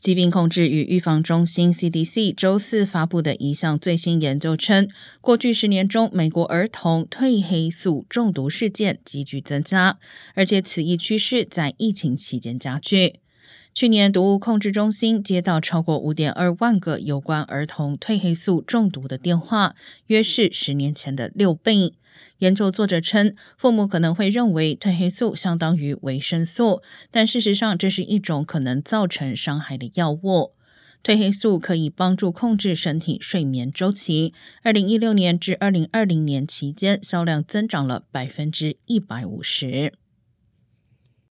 疾病控制与预防中心 （CDC） 周四发布的一项最新研究称，过去十年中，美国儿童褪黑素中毒事件急剧增加，而且此一趋势在疫情期间加剧。去年，毒物控制中心接到超过五点二万个有关儿童褪黑素中毒的电话，约是十年前的六倍。研究作者称，父母可能会认为褪黑素相当于维生素，但事实上这是一种可能造成伤害的药物。褪黑素可以帮助控制身体睡眠周期。二零一六年至二零二零年期间，销量增长了百分之一百五十。